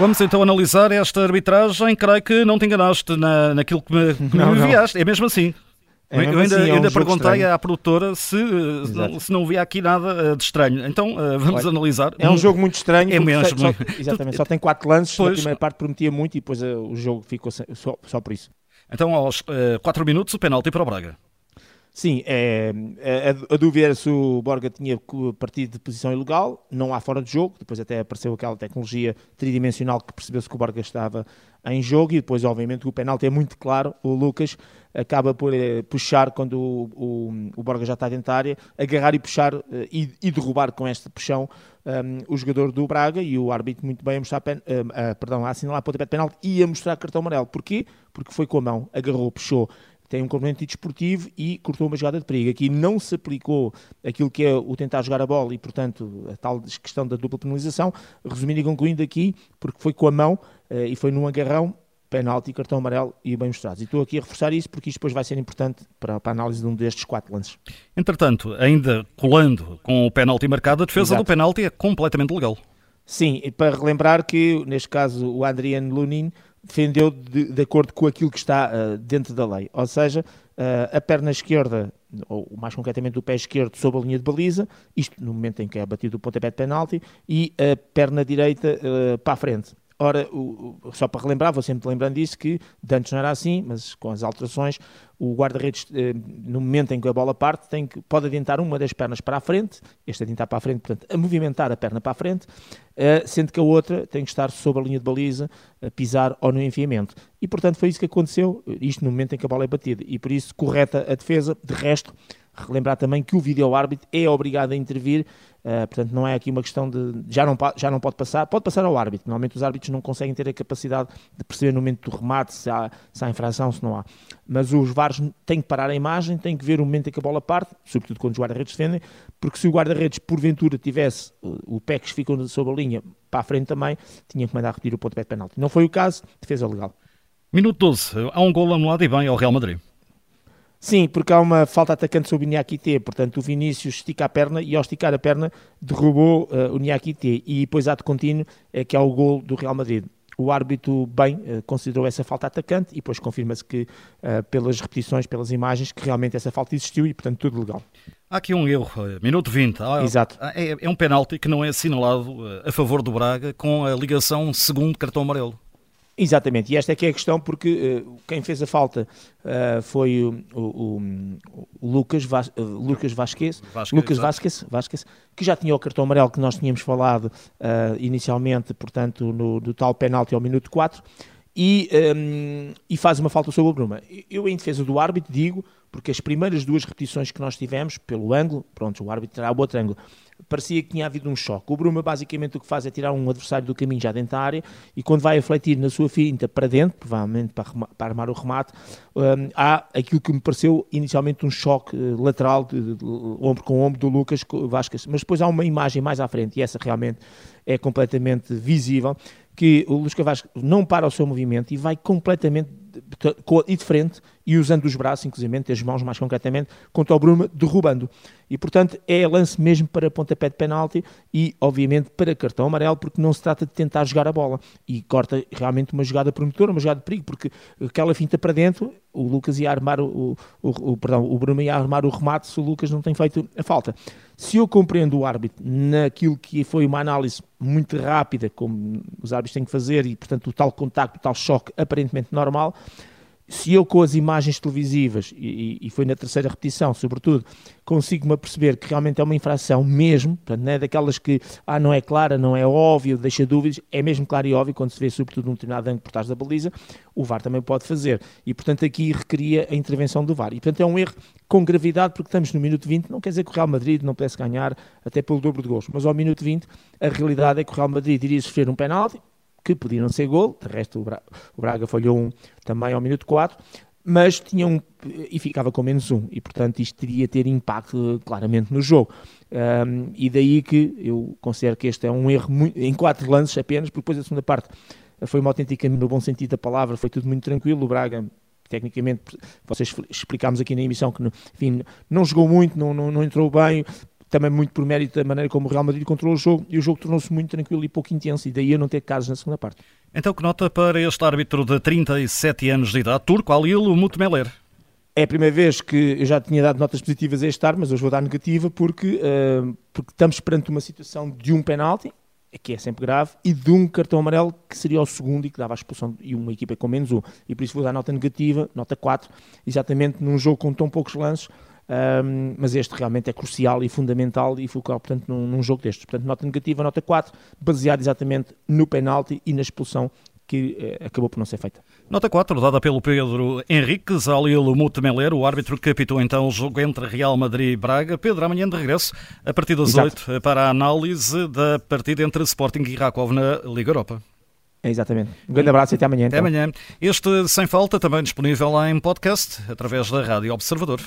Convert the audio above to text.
Vamos então analisar esta arbitragem. Creio que não te enganaste na, naquilo que me, que não, me enviaste. Não. É mesmo assim. É eu ainda, assim, é um ainda perguntei estranho. à produtora se, se não havia aqui nada eh, de estranho. Então uh, vamos Olha, analizar. É um jogo muito estranho. É mesmo. Só, exatamente, só tem quatro lances. Pois, na primeira parte prometia muito e depois o jogo ficou só, só por isso. Então, aos uh, quatro minutos, o penalti para o Braga. Sim, é, é, a dúvida era se o Borga tinha partido de posição ilegal, não há fora de jogo, depois até apareceu aquela tecnologia tridimensional que percebeu-se que o Borga estava em jogo e depois obviamente o penalti é muito claro, o Lucas acaba por eh, puxar quando o, o, o, Borga já está dentro da área, agarrar e puxar eh, e, e derrubar com este puxão um, ehm, o jogador do Braga e o árbitro muito bem a mostrar, pen, uh, uh, perdão, a assinalar a pontapé de penalti e a mostrar cartão amarelo. Porquê? Porque foi com a mão, agarrou, puxou, tem um componente desportivo e cortou uma jogada de perigo. Aqui não se aplicou aquilo que é o tentar jogar a bola e, portanto, a tal questão da dupla penalização. Resumindo e concluindo aqui, porque foi com a mão uh, e foi num agarrão, penalti, cartão amarelo e bem mostrados. E estou aqui a reforçar isso porque isto depois vai ser importante para, para a análise de um destes quatro lances. Entretanto, ainda colando com o penalti marcado, a defesa Exato. do penalti é completamente legal. Sim, e para relembrar que, neste caso, o Adriano Lunin defendeu de, de, acordo com aquilo que está uh, dentro da lei. Ou seja, uh, a perna esquerda, ou mais concretamente o pé esquerdo, sob a linha de baliza, isto no momento em que é batido o pontapé de penalti, e a perna direita uh, para a frente. Ora, o, o, só para relembrar, vou sempre lembrando disso, que antes não era assim, mas com as alterações, o guarda-redes, eh, no momento em que a bola parte, tem que, pode adiantar uma das pernas para a frente, este adiantar para a frente, portanto, a movimentar a perna para a frente, eh, sendo que a outra tem que estar sob a linha de baliza, a pisar ou no enfiamento. E, portanto, foi isso que aconteceu, isto no momento em que a bola é batida. E, por isso, correta a defesa. De resto, relembrar também que o vídeo-árbitro é obrigado a intervir Uh, portanto, não é aqui uma questão de já não, já não pode passar, pode passar ao árbitro. Normalmente os árbitros não conseguem ter a capacidade de perceber no momento do remate se há, se há infração, se não há. Mas os VARs têm que parar a imagem, têm que ver o momento em que a bola parte, sobretudo quando os guarda-redes defendem, porque se o guarda-redes porventura tivesse o pé que ficou sob a linha para a frente também, tinha que mandar repetir o ponto de penalti. Não foi o caso, defesa legal. Minuto 12, há um gol anulado e bem ao Real Madrid. Sim, porque há uma falta atacante sobre o Niakite, portanto o Vinícius estica a perna e ao esticar a perna derrubou uh, o Niakite e depois ato contínuo é que há o gol do Real Madrid. O árbitro bem uh, considerou essa falta atacante e depois confirma-se que uh, pelas repetições, pelas imagens, que realmente essa falta existiu e portanto tudo legal. Há aqui um erro, minuto 20. Há, Exato. É, é um penalti que não é assinalado a favor do Braga com a ligação segundo cartão amarelo. Exatamente, e esta é que é a questão, porque uh, quem fez a falta uh, foi o, o, o Lucas, Vas, uh, Lucas Vasquez, Vasquez, Lucas Vasquez, Vasquez, que já tinha o cartão amarelo que nós tínhamos falado inicialmente, portanto, no, no tal penalti ao minuto 4, e, um, ehm, e faz uma falta sobre o Bruma. Eu, em defesa do árbitro, digo, porque as primeiras duas repetições que nós tivemos, pelo ângulo, pronto, o árbitro terá o outro ângulo, parecia que tinha havido um choque. O Bruma basicamente o que faz é tirar um adversário do caminho já dentro da área e quando vai afletir na sua finta para dentro, provavelmente para, para armar o remate, um, há aquilo que me pareceu inicialmente um choque uh, lateral, de, de, de, ombro com ombro do Lucas Vasquez, mas depois há uma imagem mais à frente e essa realmente é completamente visível, que o Lucas Vasquez não para o seu movimento e vai completamente e de frente e usando os braços, inclusive as mãos mais concretamente, contra o Bruma, derrubando. E portanto é lance mesmo para pontapé de penalti e obviamente para cartão amarelo, porque não se trata de tentar jogar a bola e corta realmente uma jogada promotora, uma jogada de perigo, porque aquela finta para dentro, o Lucas ia armar o, o, o perdão, o Bruma ia armar o remate se o Lucas não tem feito a falta. Se eu compreendo o árbitro naquilo que foi uma análise muito rápida, como os árbitros têm que fazer, e portanto o tal contacto, o tal choque aparentemente normal, se eu com as imagens televisivas, e, e, foi na terceira repetição, sobretudo, consigo-me perceber que realmente é uma infração mesmo, portanto, não é daquelas que, ah, não é clara, não é óbvio, deixa dúvidas, é mesmo claro e óbvio, quando se vê sobretudo um determinado ângulo por trás da baliza, o VAR também pode fazer. E, portanto, aqui requeria a intervenção do VAR. E, portanto, é um erro com gravidade, porque estamos no minuto 20, não quer dizer que o Real Madrid não pudesse ganhar até pelo dobro de gols, mas ao minuto 20, a realidade é que o Real Madrid iria sofrer um penalti, que podiam ser gol, de resto o Braga, o Braga falhou um também ao minuto 4, mas tinha um, e ficava com menos um, e portanto isto teria ter impacto claramente no jogo. Um, e daí que eu considero que este é um erro muito, em quatro lances apenas, porque depois a segunda parte foi uma autêntica, no bom sentido da palavra, foi tudo muito tranquilo. O Braga, tecnicamente, vocês explicámos aqui na emissão que enfim, não jogou muito, não, não, não entrou bem, também muito por mérito da maneira como o Real Madrid controlou o jogo e o jogo tornou-se muito tranquilo e pouco intenso e daí eu não ter casos na segunda parte. Então que nota para este árbitro de 37 anos de idade, turco, Alil Mutmeler? É a primeira vez que eu já tinha dado notas positivas a este ar, mas hoje vou dar negativa porque, uh, porque estamos perante uma situação de um penalti, que é sempre grave, e de um cartão amarelo que seria o segundo e que dava a expulsão e uma equipa com menos um. E por isso vou dar nota negativa, nota 4, exatamente num jogo com tão poucos lances, um, mas este realmente é crucial e fundamental e focal, portanto, num, num, jogo destes. Portanto, nota negativa, nota 4, baseado exatamente no penalti e na expulsão que eh, acabou por não ser feita. Nota 4, dada pelo Pedro Henriques, Alilo Mutemeler, o árbitro que apitou então o jogo entre Real Madrid e Braga. Pedro, amanhã de regresso, a partir das Exato. 8, para a análise da partida entre Sporting e Rakov na Liga Europa. É exatamente. Um grande abraço e até amanhã. Até então. amanhã. Este Sem Falta também disponível em podcast através da Rádio Observador.